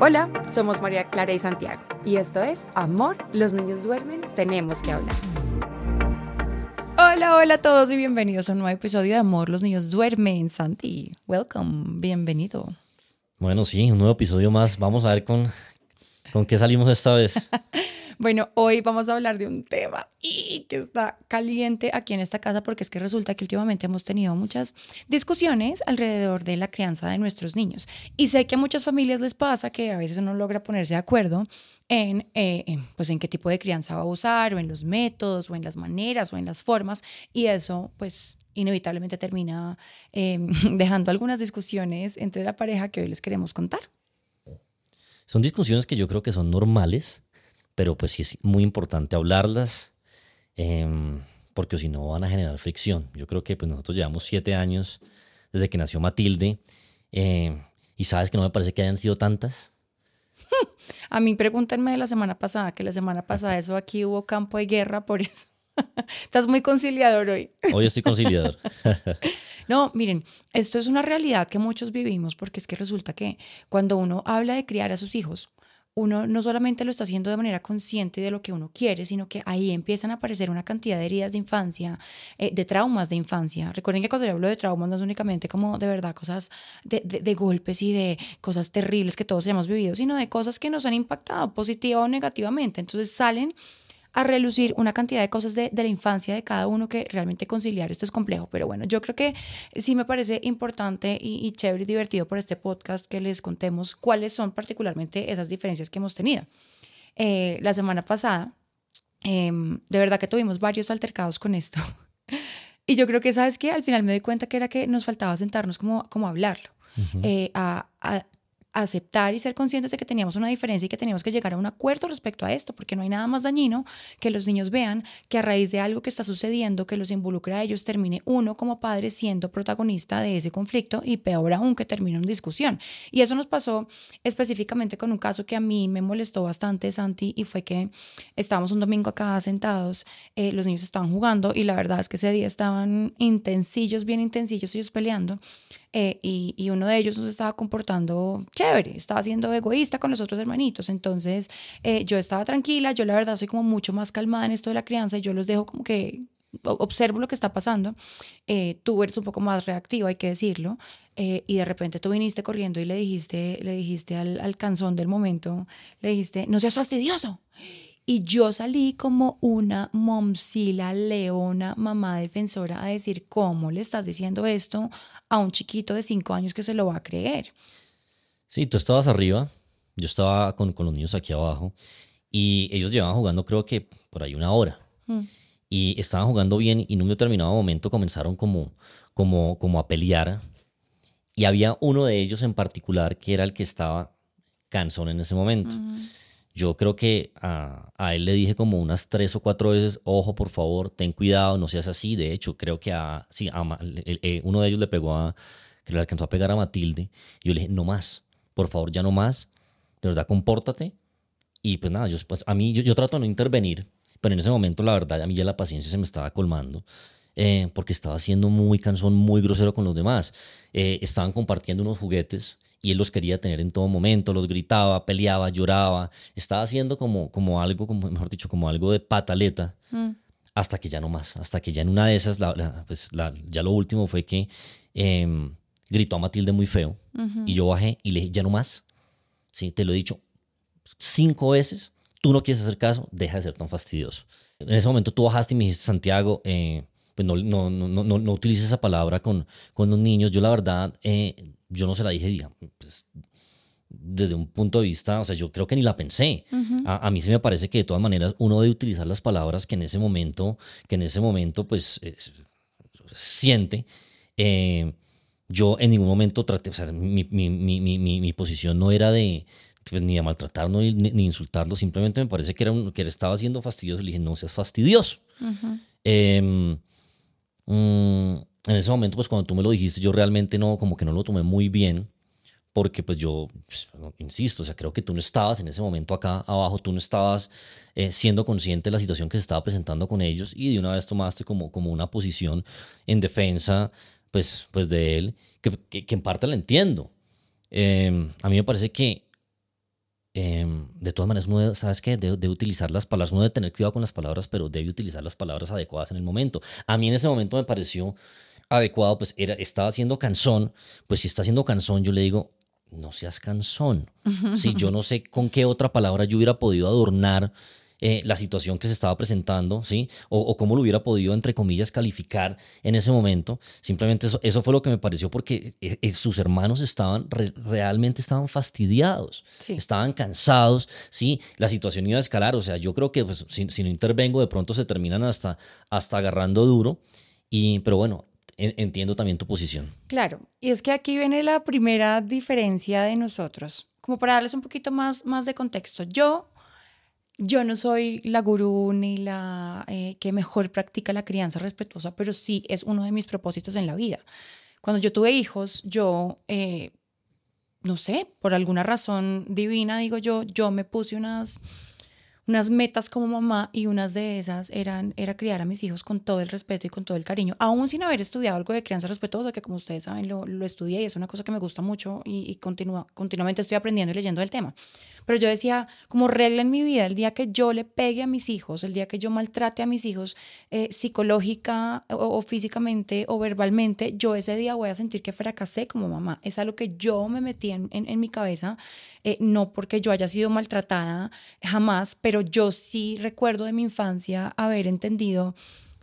Hola, somos María Clara y Santiago y esto es Amor, los niños duermen, tenemos que hablar. Hola, hola a todos y bienvenidos a un nuevo episodio de Amor, los niños duermen. Santi, welcome, bienvenido. Bueno, sí, un nuevo episodio más. Vamos a ver con, con qué salimos esta vez. Bueno, hoy vamos a hablar de un tema que está caliente aquí en esta casa porque es que resulta que últimamente hemos tenido muchas discusiones alrededor de la crianza de nuestros niños. Y sé que a muchas familias les pasa que a veces uno logra ponerse de acuerdo en, eh, pues en qué tipo de crianza va a usar o en los métodos o en las maneras o en las formas y eso pues inevitablemente termina em, dejando algunas discusiones entre la pareja que hoy les queremos contar. Son discusiones que yo creo que son normales pero pues sí es muy importante hablarlas, em, porque si no van a generar fricción. Yo creo que pues nosotros llevamos siete años desde que nació Matilde, em, y sabes que no me parece que hayan sido tantas. A mí pregúntenme de la semana pasada, que la semana pasada eso aquí hubo campo de guerra por eso. Estás muy conciliador hoy. Hoy estoy conciliador. no, miren, esto es una realidad que muchos vivimos porque es que resulta que cuando uno habla de criar a sus hijos, uno no solamente lo está haciendo de manera consciente de lo que uno quiere, sino que ahí empiezan a aparecer una cantidad de heridas de infancia, eh, de traumas de infancia. Recuerden que cuando yo hablo de traumas no es únicamente como de verdad cosas de, de golpes y de cosas terribles que todos hemos vivido, sino de cosas que nos han impactado positiva o negativamente. Entonces salen a relucir una cantidad de cosas de, de, la infancia de cada uno que realmente conciliar esto es complejo. Pero bueno, yo creo que sí me parece importante y, chévere y divertido por este podcast que les contemos cuáles son particularmente esas diferencias que hemos tenido. Eh, la semana pasada, em, de verdad que tuvimos varios altercados con esto. y yo creo que, ¿sabes qué? Al final me doy cuenta que era que nos faltaba sentarnos como, como a hablarlo. Eh, a, a, aceptar y ser conscientes de que teníamos una diferencia y que teníamos que llegar a un acuerdo respecto a esto, porque no hay nada más dañino que los niños vean que a raíz de algo que está sucediendo, que los involucra a ellos, termine uno como padre siendo protagonista de ese conflicto y peor aún que termine una discusión. Y eso nos pasó específicamente con un caso que a mí me molestó bastante, Santi, y fue que estábamos un domingo acá sentados, eh, los niños estaban jugando y la verdad es que ese día estaban intensillos, bien intensillos, ellos peleando. Eh, y, uno de ellos no se estaba comportando chévere, estaba siendo egoísta con los otros hermanitos. Entonces eh, yo estaba tranquila, yo la verdad soy como mucho más calmada en esto de la crianza y yo los dejo como que observo lo que está pasando. Eh, tú eres un poco más reactivo, hay que decirlo. y de repente tú viniste corriendo y le dijiste, le dijiste al, al canzón del momento, le dijiste, no seas fastidioso. Y yo salí como una momsila leona, mamá defensora, a decir, ¿cómo le estás diciendo esto a un chiquito de cinco años que se lo va a creer? Sí, tú estabas arriba, yo estaba con, con los niños aquí abajo y ellos llevaban jugando creo que por ahí una hora. Mm. Y estaban jugando bien y en un determinado momento comenzaron como, como, como a pelear. Y había uno de ellos en particular que era el que estaba cansón en ese momento. Mm. Yo creo que a, él le dije como unas tres o cuatro veces, ojo, por favor, ten cuidado, no seas así. De hecho, creo que a, sí, a, eh, uno de ellos le pegó a, que le alcanzó a pegar a Matilde. Yo le dije, no más, por favor, ya no más. De verdad, compórtate. Y pues nada, yo, pues, a mí, yo, yo trato de no intervenir, pero en ese momento, la verdad, a mí ya la paciencia se me estaba colmando. Eh, porque estaba siendo muy cansón, muy grosero con los demás. Eh, estaban compartiendo unos juguetes y él los quería tener en todo momento, los gritaba, peleaba, lloraba, estaba haciendo como, como algo, como, mejor dicho, como algo de pataleta, mm. hasta que ya no más, hasta que ya en una de esas, pues ya lo último fue que em, gritó a Matilde muy feo y yo bajé y le dije, ya no más, ¿sí? te lo he dicho cinco veces, tú no quieres hacer caso, deja de ser tan fastidioso. En ese momento tú bajaste y me dijiste, Santiago, eh, pues no, no, no, no, no utilices esa palabra con, con los niños. Yo la verdad eh, yo no se la dije, digamos, pues, desde un punto de vista, o sea, yo creo que ni la pensé. a, mí sí me parece que de todas maneras uno debe utilizar las palabras que en ese momento, que en ese momento, pues, siente. Eh, yo en ningún momento traté, o sea, mi, mi, mi, mi posición no era de, pues, ni de maltratarlo ni, ni, insultarlo, simplemente me parece que, era un, que estaba siendo fastidioso. Le dije, no seas fastidioso. Uh en ese momento, pues cuando tú me lo dijiste, yo realmente no, como que no lo tomé muy bien, porque pues yo, pues, insisto, o sea, creo que tú no estabas en ese momento acá abajo, tú no estabas eh, siendo consciente de la situación que se estaba presentando con ellos y de una vez tomaste como, como una posición en defensa, pues, pues de él, que, que, en parte la entiendo. Em, a mí me parece que em, de todas maneras, debe, ¿sabes qué? Debe, debe, utilizar las palabras, uno debe tener cuidado con las palabras, pero debe utilizar las palabras adecuadas en el momento. A mí en ese momento me pareció adecuado, pues era, estaba haciendo canzón, pues si está haciendo canzón, yo le digo, no seas cansón. Si yo no sé con qué otra palabra yo hubiera podido adornar eh, la situación que se estaba presentando, ¿sí? O, cómo lo hubiera podido, entre comillas, calificar en ese momento. Simplemente eso, eso fue lo que me pareció porque eh, eh, sus hermanos estaban, realmente estaban fastidiados, estaban cansados, ¿sí? La situación iba a escalar, o sea, yo creo que pues, si, no intervengo, de pronto se terminan hasta, hasta agarrando duro. Y, pero bueno, entiendo también tu posición. Claro, y es que aquí viene la primera diferencia de nosotros. Como para darles un poquito más, más de contexto. Yo, yo no soy la gurú ni la eh, que mejor practica la crianza respetuosa, pero sí es uno de mis propósitos en la vida. Cuando yo tuve hijos, yo, eh, no sé, por alguna razón divina, digo yo, yo me puse unas unas metas como mamá y unas de esas eran era criar a mis hijos con todo el respeto y con todo el cariño, aún sin haber estudiado algo de crianza respetuosa, que como ustedes saben lo, lo estudié y es una cosa que me gusta mucho y, y continuamente estoy aprendiendo y leyendo el tema. Pero yo decía, como regla en mi vida, el día que yo le pegue a mis hijos, el día que yo maltrate a mis hijos eh, psicológica o, físicamente o verbalmente, yo ese día voy a sentir que fracasé como mamá. Es algo que yo me metí en, en, mi cabeza, eh, no porque yo haya sido maltratada jamás, pero yo sí recuerdo de mi infancia haber entendido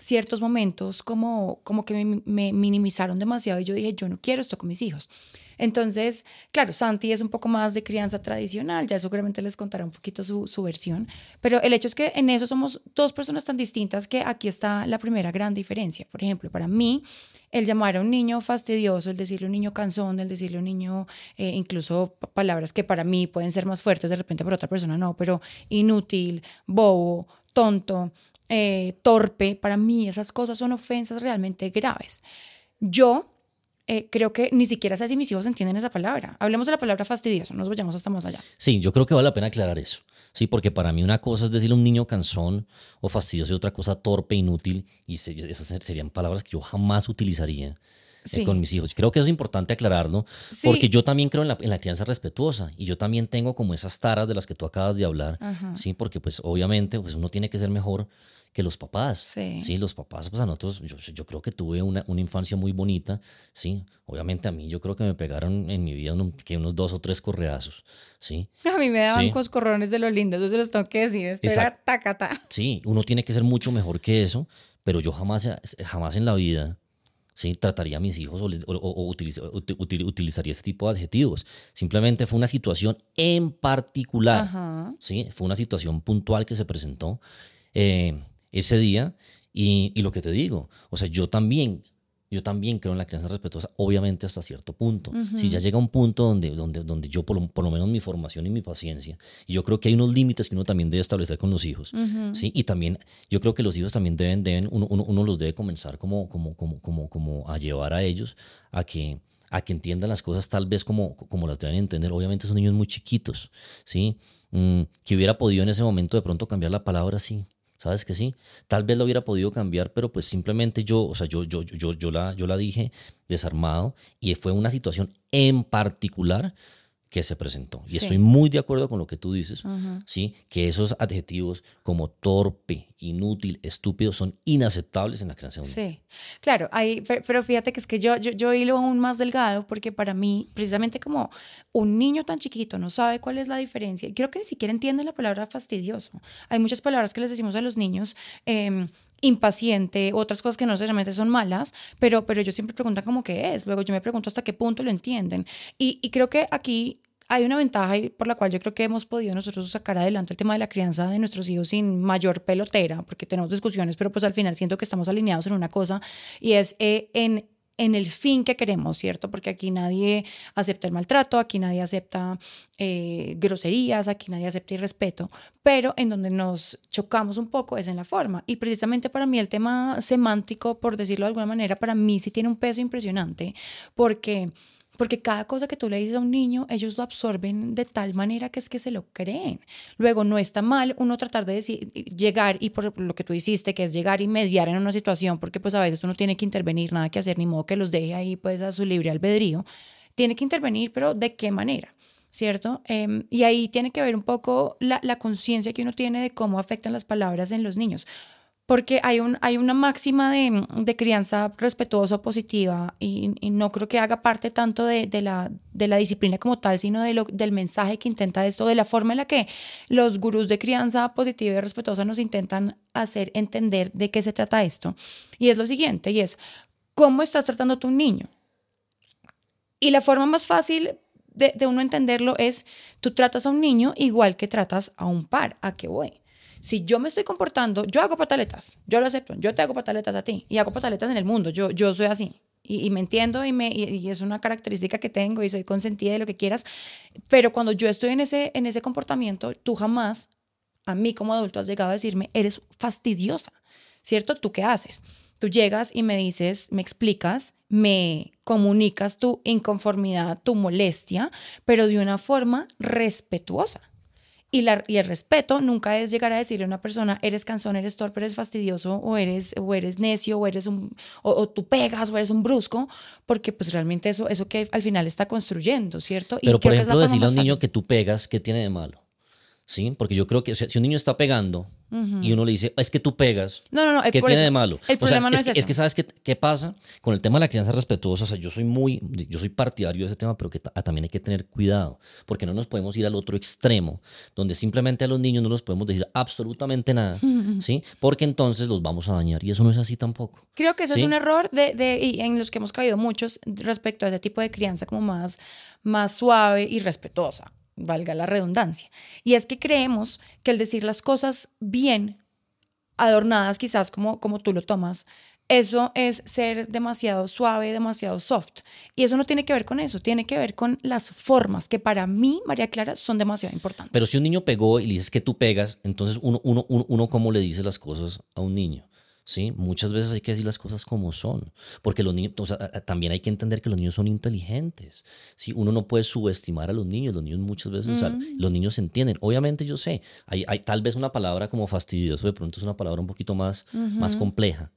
ciertos momentos como, como que me, minimizaron demasiado y yo dije, yo no quiero esto con mis hijos. Entonces, claro, Santi es un poco más de crianza tradicional, ya seguramente les contará un poquito su, su, versión, pero el hecho es que en eso somos dos personas tan distintas que aquí está la primera gran diferencia. Por ejemplo, para mí, el llamar a un niño fastidioso, el decirle a un niño cansón, el decirle a un niño eh, incluso palabras que para mí pueden ser más fuertes, de repente para otra persona no, pero inútil, bobo, tonto, eh, torpe, para mí esas cosas son ofensas realmente graves. Yo eh, creo que ni siquiera sé si mis hijos entienden esa palabra. Hablemos de la palabra fastidioso, no nos vayamos hasta más allá. Sí, yo creo que vale la pena aclarar eso. Sí, porque para mí una cosa es decirle a un niño cansón o fastidioso y otra cosa torpe, inútil, y esas serían palabras que yo jamás utilizaría. Eh, con mis hijos. Creo que es importante aclararlo, porque yo también creo en la, en la, crianza respetuosa y yo también tengo como esas taras de las que tú acabas de hablar, sí, porque pues obviamente pues uno tiene que ser mejor que los papás. Sí. sí los papás, pues a nosotros, yo, yo creo que tuve una, una, infancia muy bonita, sí. Obviamente a mí yo creo que me pegaron en mi vida unos, que unos dos o tres correazos, sí. A mí me daban coscorrones de lo lindo, eso se los tengo que decir, esto era tacata. Sí, uno tiene que ser mucho mejor que eso, pero yo jamás, jamás en la vida ¿sí? trataría a mis hijos o, o, utilizaría ese tipo de adjetivos. Simplemente fue una situación en particular, ¿sí? fue una situación puntual que se presentó. Eh, ese día. Y, y, lo que te digo, o sea, yo también, yo también creo en la crianza respetuosa, obviamente hasta cierto punto. Si ya llega un punto donde, donde, donde yo, por lo, por lo, menos mi formación y mi paciencia, y yo creo que hay unos límites que uno también debe establecer con los hijos, ¿sí? Y también, yo creo que los hijos también deben, deben uno, uno, uno, los debe comenzar como, como, como, como, como a llevar a ellos a que a que entiendan las cosas tal vez como, como las deben entender. Obviamente son niños muy chiquitos, ¿sí? Mm, que hubiera podido en ese momento de pronto cambiar la palabra, sí. ¿Sabes que sí? Tal vez lo hubiera podido cambiar, pero pues simplemente yo, o sea, yo, yo, yo, yo, la, yo la dije desarmado y fue una situación en particular que se presentó. Y estoy muy de acuerdo con lo que tú dices, ¿sí? Que esos adjetivos como torpe, inútil, estúpido son inaceptables en la un Sí, claro, hay, pero fíjate que es que yo, yo, yo hilo aún más delgado porque para mí, precisamente como un niño tan chiquito no sabe cuál es la diferencia, y creo que ni siquiera entiende la palabra fastidioso. Hay muchas palabras que les decimos a los niños. Eh, impaciente, otras cosas que no necesariamente son malas, pero, pero ellos siempre preguntan cómo qué es. Luego yo me pregunto hasta qué punto lo entienden. Y, y creo que aquí hay una ventaja por la cual yo creo que hemos podido nosotros sacar adelante el tema de la crianza de nuestros hijos sin mayor pelotera, porque tenemos discusiones, pero pues al final siento que estamos alineados en una cosa y es eh, en en el fin que queremos, ¿cierto? Porque aquí nadie acepta el maltrato, aquí nadie acepta eh, groserías, aquí nadie acepta irrespeto, pero en donde nos chocamos un poco es en la forma. Y precisamente para mí el tema semántico, por decirlo de alguna manera, para mí sí tiene un peso impresionante, porque porque cada cosa que tú le dices a un niño, ellos lo absorben de tal manera que es que se lo creen. Luego, no está mal uno tratar de decir, llegar y por lo que tú hiciste, que es llegar y mediar en una situación, porque pues a veces uno tiene que intervenir, nada que hacer, ni modo que los deje ahí pues a su libre albedrío. Tiene que intervenir, pero ¿de qué manera? ¿cierto? Em, y ahí tiene que ver un poco la, la conciencia que uno tiene de cómo afectan las palabras en los niños. Porque hay, un, hay una máxima de, de crianza respetuosa positiva y, y, no creo que haga parte tanto de, de, la, de la disciplina como tal, sino de lo, del mensaje que intenta esto, de la forma en la que los gurús de crianza positiva y respetuosa nos intentan hacer entender de qué se trata esto. Y es lo siguiente, y es, ¿cómo estás tratando a tu niño? Y la forma más fácil de, de, uno entenderlo es, tú tratas a un niño igual que tratas a un par, ¿a qué voy? Si yo me estoy comportando, yo hago pataletas, yo lo acepto, yo te hago pataletas a ti y hago pataletas en el mundo, yo, yo soy así. Y, me entiendo y, me, y, es una característica que tengo y soy consentida de lo que quieras, pero cuando yo estoy en ese, en ese comportamiento, tú jamás, a mí como adulto, has llegado a decirme, eres fastidiosa, ¿cierto? ¿Tú qué haces? Tú llegas y me dices, me explicas, me comunicas tu inconformidad, tu molestia, pero de una forma respetuosa. Y, la, y, el respeto nunca es llegar a decirle a una persona, eres cansón, eres torpe, eres fastidioso, o eres, o eres necio, o eres un, o, o, tú pegas, o eres un brusco, porque pues realmente eso, eso que al final está construyendo, ¿cierto? Pero por ejemplo, decirle a un niño que tú pegas, ¿qué tiene de malo? ¿Sí? Porque yo creo que o sea, si un niño está pegando uh -huh. y uno le dice, es que tú pegas, no, no, no, ¿qué tiene eso, de malo? El problema sea, no es, es, que, eso. es que sabes qué, qué pasa con el tema de la crianza respetuosa. O sea, yo soy muy, yo soy partidario de ese tema, pero que también hay que tener cuidado, porque no nos podemos ir al otro extremo, donde simplemente a los niños no los podemos decir absolutamente nada, uh -huh. ¿sí? Porque entonces los vamos a dañar y eso no es así tampoco. Creo que ese ¿sí? es un error de, de, y en los que hemos caído muchos respecto a ese tipo de crianza como más, más suave y respetuosa valga la redundancia. Y es que creemos que el decir las cosas bien, adornadas quizás como, como tú lo tomas, eso es ser demasiado suave, demasiado soft. Y eso no tiene que ver con eso, tiene que ver con las formas que para mí, María Clara, son demasiado importantes. Pero si un niño pegó y le dices que tú pegas, entonces uno, uno, uno, uno ¿cómo le dice las cosas a un niño? ¿Sí? Muchas veces hay que decir las cosas como son, porque los niños, o sea, también hay que entender que los niños son inteligentes, ¿sí? Uno no puede subestimar a los niños, los niños muchas veces, mm. o sea, los niños entienden. Obviamente yo sé, hay, hay, tal vez una palabra como fastidioso, de pronto es una palabra un poquito más, uh -huh. más compleja,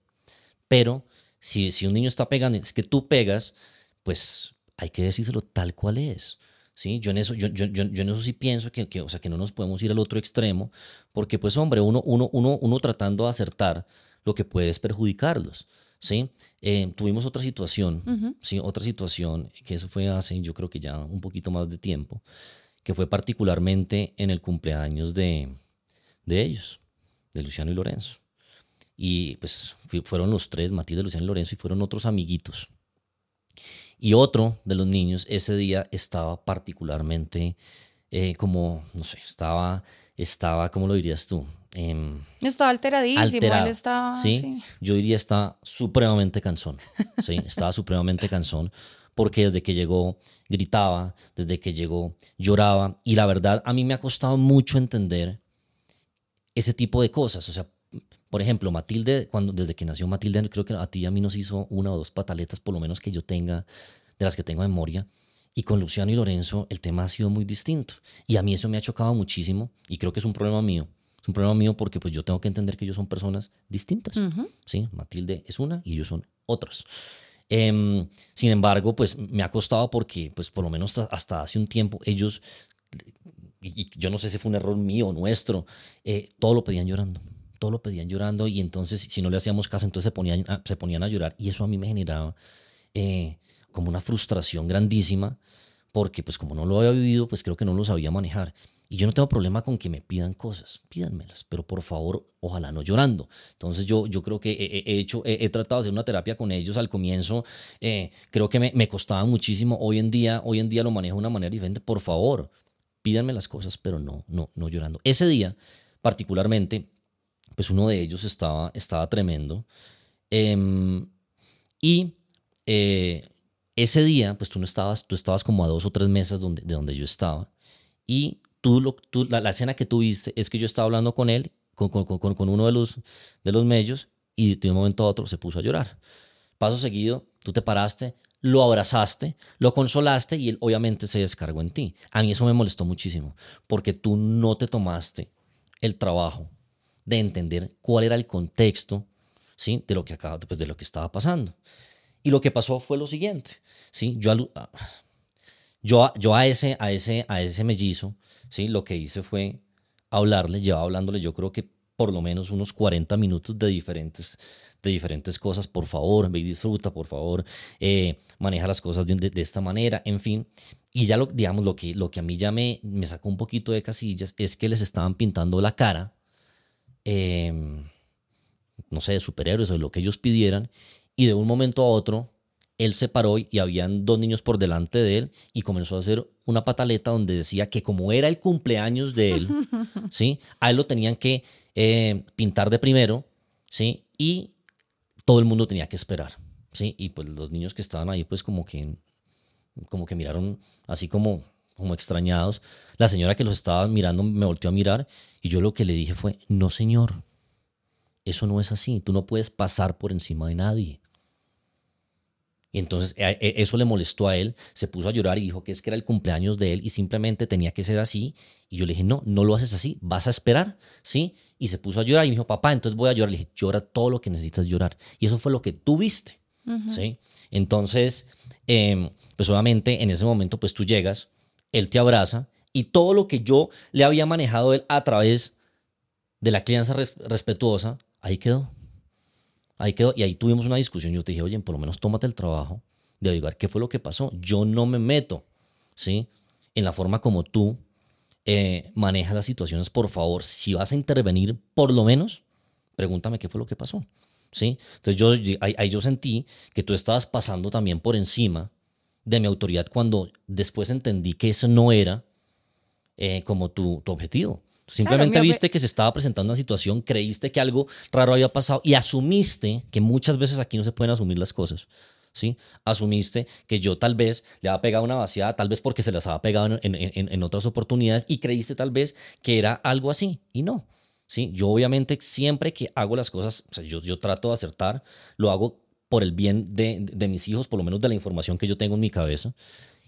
pero si, si un niño está pegando, es que tú pegas, pues hay que decírselo tal cual es. ¿sí? Yo en eso, yo, yo, yo, yo en eso sí pienso que, que, o sea, que no nos podemos ir al otro extremo, porque pues hombre, uno, uno, uno, uno tratando de acertar, lo que puede es perjudicarlos. ¿sí? Eh, tuvimos otra situación, uh -huh. ¿sí? otra situación, que eso fue hace yo creo que ya un poquito más de tiempo, que fue particularmente en el cumpleaños de, de ellos, de Luciano y Lorenzo. Y pues fueron los tres, Matilde, Luciano y Lorenzo, y fueron otros amiguitos. Y otro de los niños ese día estaba particularmente eh, como, no sé, estaba, estaba, ¿cómo lo dirías tú? Eh, estaba alteradísimo, alterado, él estaba... ¿sí? Sí. Yo diría está supremamente cansón, ¿sí? Estaba supremamente cansón porque desde que llegó gritaba, desde que llegó lloraba y la verdad a mí me ha costado mucho entender ese tipo de cosas, o sea, por ejemplo, Matilde, cuando, desde que nació Matilde, creo que a ti y a mí nos hizo una o dos pataletas, por lo menos que yo tenga, de las que tengo memoria. Y con Luciano y Lorenzo el tema ha sido muy distinto. Y a mí eso me ha chocado muchísimo y creo que es un problema mío. Es un problema mío porque pues yo tengo que entender que ellos son personas distintas. Uh -huh. ¿sí? Matilde es una y ellos son otras. Eh, sin embargo, pues me ha costado porque pues por lo menos hasta, hace un tiempo ellos, y, y, yo no sé si fue un error mío o nuestro, eh, todo lo pedían llorando todo lo pedían llorando y entonces si no le hacíamos caso entonces se ponían, se ponían a llorar y eso a mí me generaba eh, como una frustración grandísima porque pues como no lo había vivido pues creo que no lo sabía manejar y yo no tengo problema con que me pidan cosas, pídanmelas, pero por favor, ojalá no llorando. Entonces yo, yo creo que he, he hecho, he, he, tratado de hacer una terapia con ellos al comienzo, eh, creo que me, me, costaba muchísimo, hoy en día, hoy en día lo manejo de una manera diferente, por favor, pídanme las cosas, pero no, no, no llorando. Ese día, particularmente, pues uno de ellos estaba, estaba tremendo. Eh, y eh, ese día, pues tú no estabas, tú estabas como a dos o tres mesas de donde yo estaba. Y tú, lo, tú la, la, escena que tú viste es que yo estaba hablando con él, con, con, con, con uno de los, de los medios, y de un momento a otro se puso a llorar. Paso seguido, tú te paraste, lo abrazaste, lo consolaste y él obviamente se descargó en ti. A mí eso me molestó muchísimo, porque tú no te tomaste el trabajo de entender cuál era el contexto ¿sí? de, lo que acaba, pues, de lo que estaba pasando. Y lo que pasó fue lo siguiente. ¿sí? Yo, Yo, yo a, ese, a, ese, a ese mellizo, ¿sí? lo que hice fue hablarle, llevaba hablándole yo creo que por lo menos unos 40 minutos de diferentes, de diferentes cosas, por favor, ve disfruta, por favor, eh, maneja las cosas de, de, esta manera, en fin. Y ya lo, digamos, lo que, lo que a mí ya me, me sacó un poquito de casillas es que les estaban pintando la cara, em, no sé, de superhéroes o de lo que ellos pidieran, y de un momento a otro él se paró y habían dos niños por delante de él y comenzó a hacer una pataleta donde decía que como era el cumpleaños de él, ¿sí? A él lo tenían que eh, pintar de primero, ¿sí? Y todo el mundo tenía que esperar, ¿sí? Y pues los niños que estaban ahí pues como que, como que miraron así como, como extrañados. La señora que los estaba mirando me volteó a mirar y yo lo que le dije fue, no señor, eso no es así, tú no puedes pasar por encima de nadie. Y entonces e, e, eso le molestó a él, se puso a llorar y dijo que es que era el cumpleaños de él y simplemente tenía que ser así. Y yo le dije, no, no lo haces así, vas a esperar, ¿sí? Y se puso a llorar y me dijo, papá, entonces voy a llorar. Le dije, llora todo lo que necesitas llorar. Y eso fue lo que tú viste, ¿sí? Entonces, em, pues obviamente en ese momento, pues tú llegas, él te abraza y todo lo que yo le había manejado él a través de la crianza respetuosa, ahí quedó. Ahí quedó, y ahí tuvimos una discusión. Yo te dije, oye, por lo menos tómate el trabajo de averiguar qué fue lo que pasó. Yo no me meto, ¿sí? En la forma como tú eh, manejas las situaciones, por favor, si vas a intervenir, por lo menos, pregúntame qué fue lo que pasó, ¿sí? Entonces yo, ahí, yo sentí que tú estabas pasando también por encima de mi autoridad cuando después entendí que eso no era eh, como tu, tu objetivo. Simplemente viste que se estaba presentando una situación, creíste que algo raro había pasado y asumiste que muchas veces aquí no se pueden asumir las cosas. ¿Sí? Asumiste que yo tal vez le había pegado una vaciada, tal vez porque se las había pegado en, en, otras oportunidades y creíste tal vez que era algo así y no. ¿Sí? Yo obviamente siempre que hago las cosas, yo, yo trato de acertar, lo hago por el bien de, de, mis hijos, por lo menos de la información que yo tengo en mi cabeza.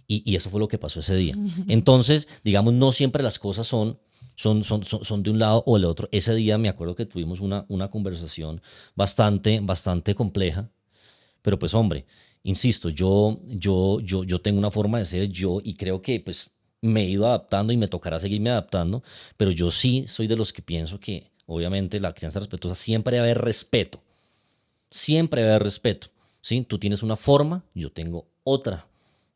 Y, y eso fue lo que pasó ese día. Entonces, digamos, no siempre las cosas son son, son, son, de un lado o del otro. Ese día me acuerdo que tuvimos una, una conversación bastante, bastante compleja, pero pues hombre, insisto, yo, yo, yo, yo tengo una forma de ser yo y creo que pues me he ido adaptando y me tocará seguirme adaptando, pero yo sí soy de los que pienso que obviamente la crianza respetuosa siempre debe haber respeto, siempre debe haber respeto. ¿sí? Tú tienes una forma, yo tengo otra.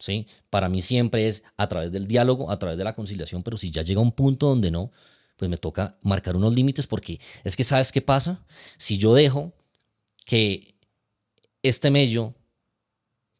¿Sí? Para mí siempre es a través del diálogo, a través de la conciliación, pero si ya llega un punto donde no, pues me toca marcar unos límites porque es que sabes qué pasa, si yo dejo que este mello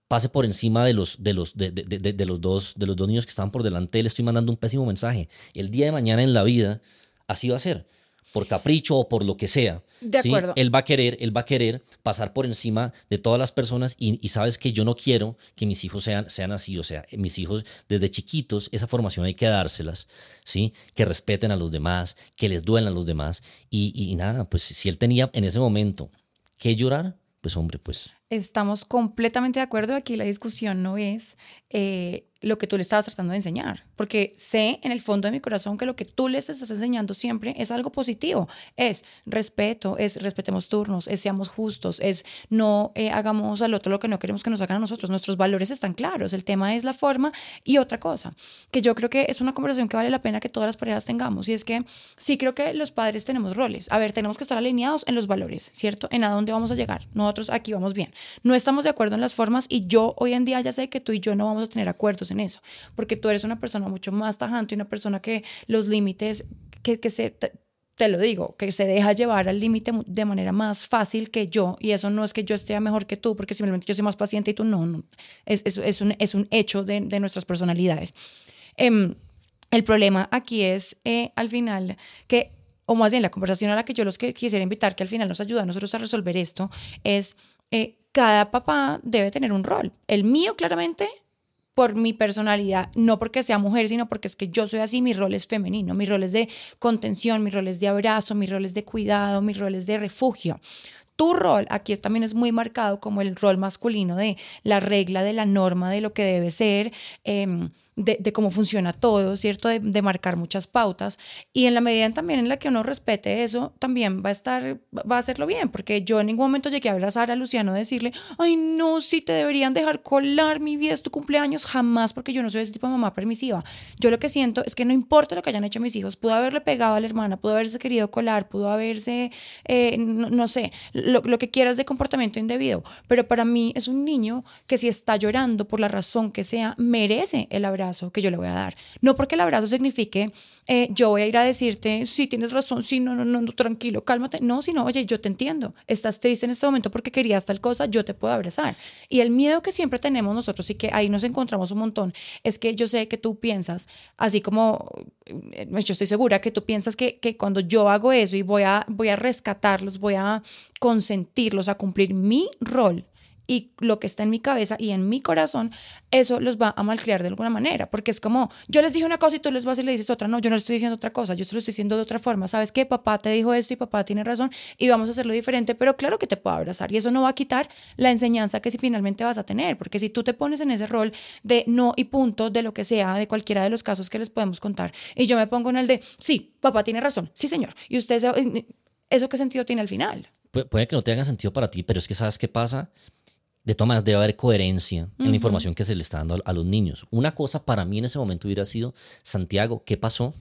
pase por encima de los, de los, de, de, los, dos, de los dos niños que están por delante, le estoy mandando un pésimo mensaje. El día de mañana en la vida, así va a ser por capricho o por lo que sea. De acuerdo. Él va a querer, él va a querer pasar por encima de todas las personas y, sabes que yo no quiero que mis hijos sean, sean así, o sea, mis hijos desde chiquitos, esa formación hay que dárselas, ¿sí? Que respeten a los demás, que les duelan a los demás y, y nada, pues si él tenía en ese momento que llorar, pues hombre, pues... Estamos completamente de acuerdo. Aquí la discusión no es eh, lo que tú le estabas tratando de enseñar, porque sé en el fondo de mi corazón que lo que tú le estás enseñando siempre es algo positivo, es respeto, es respetemos turnos, es seamos justos, es no eh, hagamos al otro lo que no queremos que nos hagan a nosotros, nuestros valores están claros, el tema es la forma y otra cosa, que yo creo que es una conversación que vale la pena que todas las parejas tengamos, y es que sí creo que los padres tenemos roles, a ver, tenemos que estar alineados en los valores, ¿cierto? En a dónde vamos a llegar, nosotros aquí vamos bien, no estamos de acuerdo en las formas y yo hoy en día ya sé que tú y yo no vamos a tener acuerdos en eso, porque tú eres una persona mucho más tajante una persona que los límites, que, que se... Te, lo digo, que se deja llevar al límite de manera más fácil que yo, y eso no es que yo esté mejor que tú, porque simplemente yo soy más paciente y tú no. Es, es, un, es un hecho de, de nuestras personalidades. Eh, el problema aquí es, eh, al final, que, o más bien la conversación a la que yo los quisiera invitar, que al final nos ayuda a nosotros a resolver esto, es eh, cada papá debe tener un rol. El mío, claramente, por mi personalidad, no porque sea mujer, sino porque es que yo soy así, mi rol es femenino, mi rol es de contención, mi rol es de abrazo, mi rol es de cuidado, mi rol es de refugio. Tu rol aquí también es muy marcado como el rol masculino de la regla, de la norma, de lo que debe ser. Em, de, cómo funciona todo, ¿cierto? De, marcar muchas pautas. Y en la medida también en la que uno respete eso, también va a estar, va a hacerlo bien, porque yo en ningún momento llegué a abrazar a Luciano, decirle, ay, no, si te deberían dejar colar, mi vida es tu cumpleaños, jamás, porque yo no soy ese tipo de mamá permisiva. Yo lo que siento es que no importa lo que hayan hecho mis hijos, pudo haberle pegado a la hermana, pudo haberse querido colar, pudo haberse, eh, no, sé, lo, lo que quieras de comportamiento indebido, pero para mí es un niño que si está llorando por la razón que sea, merece el abrazo que yo le voy a dar. No porque el abrazo signifique eh, yo voy a ir a decirte, sí, tienes razón, sí, no, no, no, tranquilo, cálmate. No, sino, oye, yo te entiendo, estás triste en este momento porque querías tal cosa, yo te puedo abrazar. Y el miedo que siempre tenemos nosotros y que ahí nos encontramos un montón es que yo sé que tú piensas, así como eh, yo estoy segura que tú piensas que, que cuando yo hago eso y voy a, voy a rescatarlos, voy a consentirlos, a cumplir mi rol y lo que está en mi cabeza y en mi corazón, eso los va a malcriar de alguna manera, porque es como, yo les dije una cosa y tú les vas y le dices otra, no, yo no estoy diciendo otra cosa, yo te lo estoy diciendo de otra forma, ¿sabes qué? Papá te dijo esto y papá tiene razón y vamos a hacerlo diferente, pero claro que te puedo abrazar y eso no va a quitar la enseñanza que si finalmente vas a tener, porque si tú te pones en ese rol de no y punto, de lo que sea, de cualquiera de los casos que les podemos contar, y yo me pongo en el de, sí, papá tiene razón, sí señor, y usted, ¿eso qué sentido tiene al final? puede que no tenga sentido para ti, pero es que sabes qué pasa de todas maneras debe haber coherencia en la información que se le está dando a, los niños. Una cosa para mí en ese momento hubiera sido, Santiago, ¿qué pasó?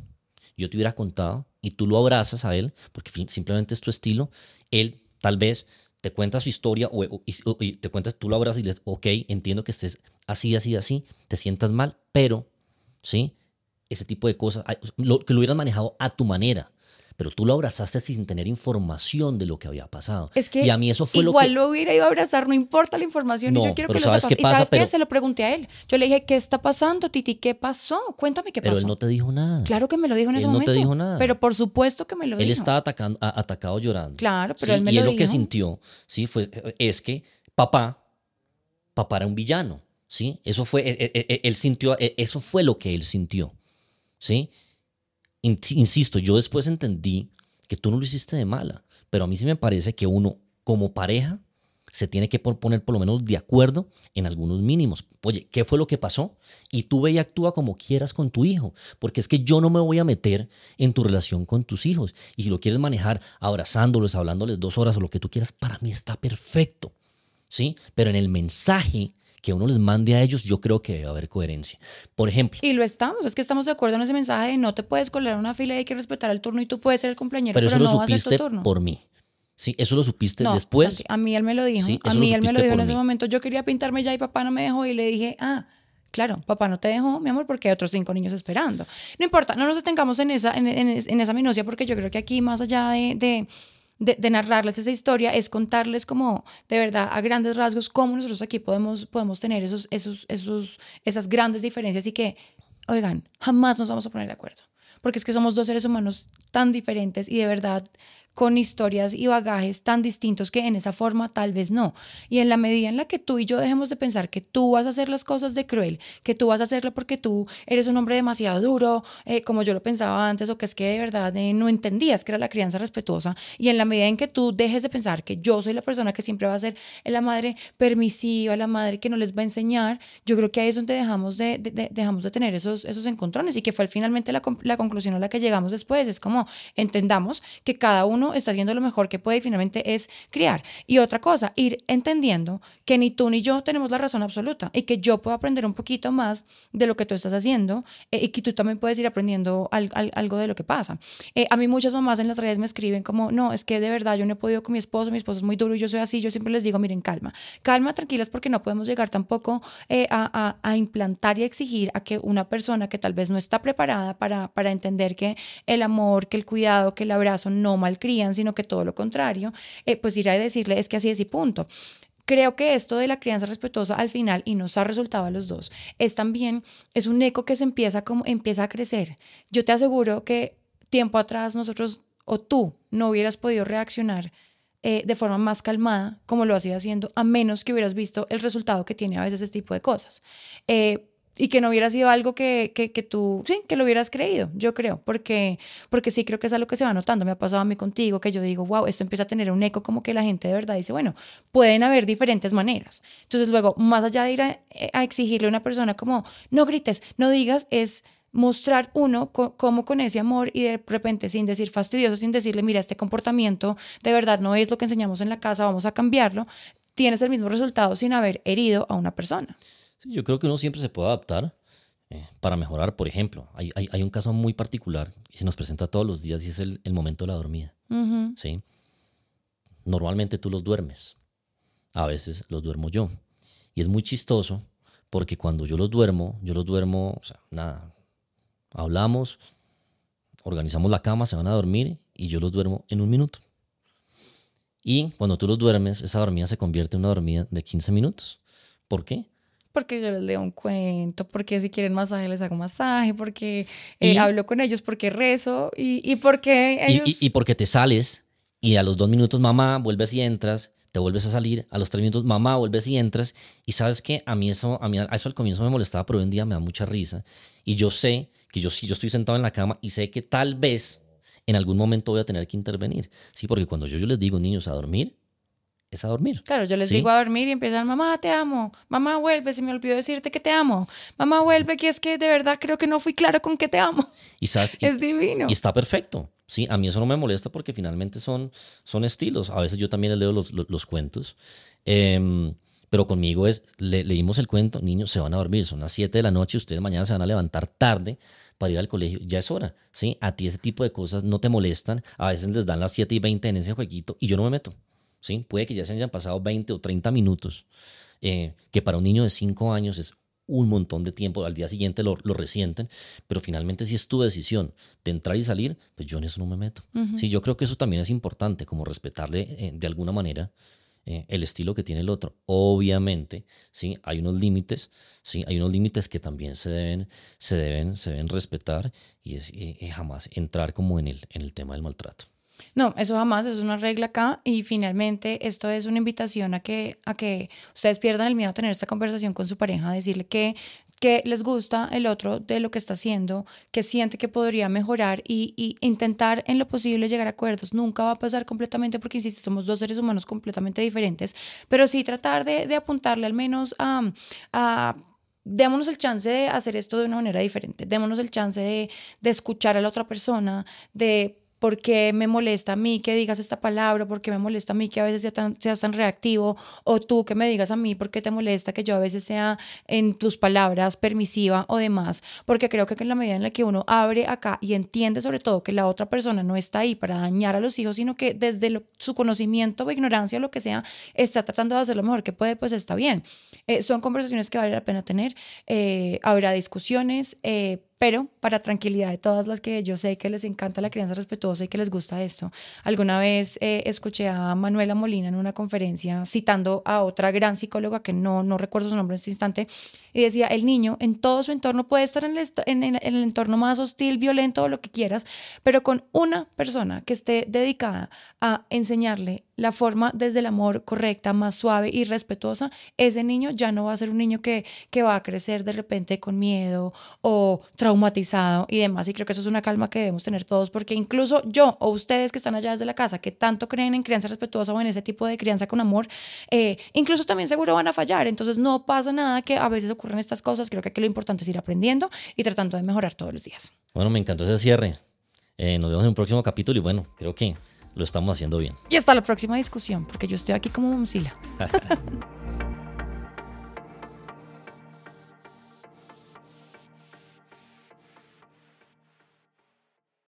Yo te hubiera contado y tú lo abrazas a él porque simplemente es tu estilo. Él tal vez te cuenta su historia o, te cuentas, tú lo abrazas y le dices, ok, entiendo que estés así, así, así, te sientas mal, pero, ¿sí? Ese tipo de cosas, lo, que lo hubieras manejado a tu manera pero tú lo abrazaste sin tener información de lo que había pasado. Es que y a mí eso fue igual lo que... lo hubiera ido a abrazar, no importa la información, y yo quiero que lo sepas. y sabes qué, se lo pregunté a él. Yo le dije, ¿qué está pasando, Titi? ¿Qué pasó? Cuéntame qué pasó. Pero él no te dijo nada. Claro que me lo dijo en ese momento. no te dijo nada. Pero por supuesto que me lo dijo. Él estaba atacando, atacado llorando. Claro, pero él me y lo él dijo. lo que sintió, sí, fue, es que papá, papá era un villano, ¿sí? Eso fue, él, e, e, él sintió, e, eso fue lo que él sintió, ¿sí? Insisto, yo después entendí que tú no lo hiciste de mala, pero a mí sí me parece que uno como pareja se tiene que poner por lo menos de acuerdo en algunos mínimos. Oye, ¿qué fue lo que pasó? Y tú ve y actúa como quieras con tu hijo, porque es que yo no me voy a meter en tu relación con tus hijos. Y si lo quieres manejar abrazándolos, hablándoles dos horas o lo que tú quieras, para mí está perfecto. ¿Sí? Pero en el mensaje que uno les mande a ellos, yo creo que debe haber coherencia. Por ejemplo. Y lo estamos, es que estamos de acuerdo en ese mensaje de no te puedes colar una fila y hay que respetar el turno y tú puedes ser el compañero, pero, eso lo supiste por mí. Sí, eso lo supiste después. a mí él me lo dijo. a mí él me lo dijo en ese momento. Yo quería pintarme ya y papá no me dejó y le dije, ah, Claro, papá no te dejó, mi amor, porque hay otros cinco niños esperando. No importa, no nos detengamos en esa, en, en, esa minucia, porque yo creo que aquí, más allá de de, narrarles esa historia es contarles como de verdad a grandes rasgos cómo nosotros aquí podemos, podemos tener esos, esos, esos, esas grandes diferencias y que, oigan, jamás nos vamos a poner de acuerdo. Porque es que somos dos seres humanos tan diferentes y de verdad con historias y bagajes tan distintos que en esa forma tal vez no. Y en la medida en la que tú y yo dejemos de pensar que tú vas a hacer las cosas de cruel, que tú vas a hacerlo porque tú eres un hombre demasiado duro, eh, como yo lo pensaba antes, o que es que de verdad eh, no entendías que era la crianza respetuosa, y en la medida en que tú dejes de pensar que yo soy la persona que siempre va a ser la madre permisiva, la madre que no les va a enseñar, yo creo que ahí es donde dejamos de, dejamos de tener esos, esos encontrones y que fue finalmente la, la conclusión a la que llegamos después. Es como entendamos que cada uno está haciendo lo mejor que puede y finalmente es criar. Y otra cosa, ir entendiendo que ni tú ni yo tenemos la razón absoluta y que yo puedo aprender un poquito más de lo que tú estás haciendo eh, y que tú también puedes ir aprendiendo algo de lo que pasa. Eh, a mí muchas mamás en las redes me escriben como, no, es que de verdad yo no he podido con mi esposo, mi esposo es muy duro y yo soy así, yo siempre les digo, miren, calma, calma, tranquilas porque no podemos llegar tampoco eh, a, a, implantar y exigir a que una persona que tal vez no está preparada para, para entender que el amor, que el cuidado, que el abrazo no malcría, sino que todo lo contrario, eh, pues ir a decirle es que así es y punto. Creo que esto de la crianza respetuosa al final, y nos ha resultado a los dos, es también, es un eco que se empieza, como, empieza a crecer. Yo te aseguro que tiempo atrás nosotros o tú no hubieras podido reaccionar eh, de forma más calmada como lo has ido haciendo, a menos que hubieras visto el resultado que tiene a veces este tipo de cosas. Eh, y que no hubiera sido algo que, que, que, tú, sí, que lo hubieras creído, yo creo, porque, porque sí creo que es algo que se va notando. Me ha pasado a mí contigo que yo digo, wow, esto empieza a tener un eco como que la gente de verdad dice, bueno, pueden haber diferentes maneras. Entonces luego, más allá de ir a, a exigirle a una persona como, no grites, no digas, es mostrar uno como con ese amor y de repente sin decir fastidioso, sin decirle, mira, este comportamiento de verdad no es lo que enseñamos en la casa, vamos a cambiarlo, tienes el mismo resultado sin haber herido a una persona yo creo que uno siempre se puede adaptar eh, para mejorar. Por ejemplo, hay, hay, hay, un caso muy particular y se nos presenta todos los días y es el, el momento de la dormida. ¿sí? Normalmente tú los duermes, a veces los duermo yo. Y es muy chistoso porque cuando yo los duermo, yo los duermo, o sea, nada, hablamos, organizamos la cama, se van a dormir y yo los duermo en un minuto. Y cuando tú los duermes, esa dormida se convierte en una dormida de 15 minutos. ¿Por qué? Porque yo les leo un cuento, porque si quieren masaje les hago masaje, porque eh, hablo con ellos, porque rezo y, y porque ellos... Y, y, porque te sales y a los dos minutos mamá vuelves y entras, te vuelves a salir, a los tres minutos mamá vuelves y entras y sabes que a mí eso, a mí eso al comienzo me molestaba, pero hoy en día me da mucha risa y yo sé que yo, yo estoy sentado en la cama y sé que tal vez en algún momento voy a tener que intervenir, sí, porque cuando yo, yo les digo niños a dormir, es a dormir. Claro, yo les digo a dormir y empiezan, mamá, te amo, mamá, vuelve, se me olvidó decirte que te amo, mamá, vuelve, que es que de verdad creo que no fui claro con que te amo. Y es divino. Y está perfecto. Sí, a mí eso no me molesta porque finalmente son, son estilos. A veces yo también les leo los, los, cuentos. Em, pero conmigo es, le, leímos el cuento, niños se van a dormir, son las 7 de la noche, ustedes mañana se van a levantar tarde para ir al colegio, ya es hora, ¿sí? A ti ese tipo de cosas no te molestan, a veces les dan las 7 y 20 en ese jueguito y yo no me meto. ¿Sí? Puede que ya se hayan pasado 20 o 30 minutos, eh, que para un niño de 5 años es un montón de tiempo, al día siguiente lo, lo, resienten, pero finalmente si es tu decisión de entrar y salir, pues yo en eso no me meto. Sí, yo creo que eso también es importante, como respetarle eh, de alguna manera eh, el estilo que tiene el otro. Obviamente, sí, hay unos límites, sí, hay unos límites que también se deben, se deben, se deben respetar y es jamás entrar como en el, en el tema del maltrato. No, eso jamás es una regla acá y finalmente esto es una invitación a que, a que ustedes pierdan el miedo a tener esta conversación con su pareja, decirle que, que les gusta el otro de lo que está haciendo, que siente que podría mejorar y, y, intentar en lo posible llegar a acuerdos. Nunca va a pasar completamente porque, insisto, somos dos seres humanos completamente diferentes, pero sí tratar de, de apuntarle al menos a, a démonos el chance de hacer esto de una manera diferente, démonos el chance de, de escuchar a la otra persona, de ¿Por qué me molesta a mí que digas esta palabra? ¿Por qué me molesta a mí que a veces sea tan, seas tan reactivo? O tú que me digas a mí por qué te molesta que yo a veces sea en tus palabras permisiva o demás. Porque creo que en la medida en la que uno abre acá y entiende sobre todo que la otra persona no está ahí para dañar a los hijos, sino que desde su conocimiento o ignorancia o lo que sea, está tratando de hacer lo mejor que puede, pues está bien. Eh, son conversaciones que vale la pena tener. Eh, habrá discusiones. Eh, pero para tranquilidad de todas las que yo sé que les encanta la crianza respetuosa y que les gusta esto, alguna vez eh, escuché a Manuela Molina en una conferencia citando a otra gran psicóloga que no, no recuerdo su nombre en este instante, y decía, el niño en todo su entorno puede estar en el, en, el entorno más hostil, violento o lo que quieras, pero con una persona que esté dedicada a enseñarle la forma desde el amor correcta, más suave y respetuosa, ese niño ya no va a ser un niño que, que va a crecer de repente con miedo o traumatizado y demás. Y creo que eso es una calma que debemos tener todos, porque incluso yo o ustedes que están allá desde la casa, que tanto creen en crianza respetuosa o en ese tipo de crianza con amor, eh, incluso también seguro van a fallar. Entonces no pasa nada que a veces ocurren estas cosas. Creo que aquí lo importante es ir aprendiendo y tratando de mejorar todos los días. Bueno, me encantó ese cierre. Eh, nos vemos en un próximo capítulo y bueno, creo que lo estamos haciendo bien. Y hasta la próxima discusión, porque yo estoy aquí como Momsila.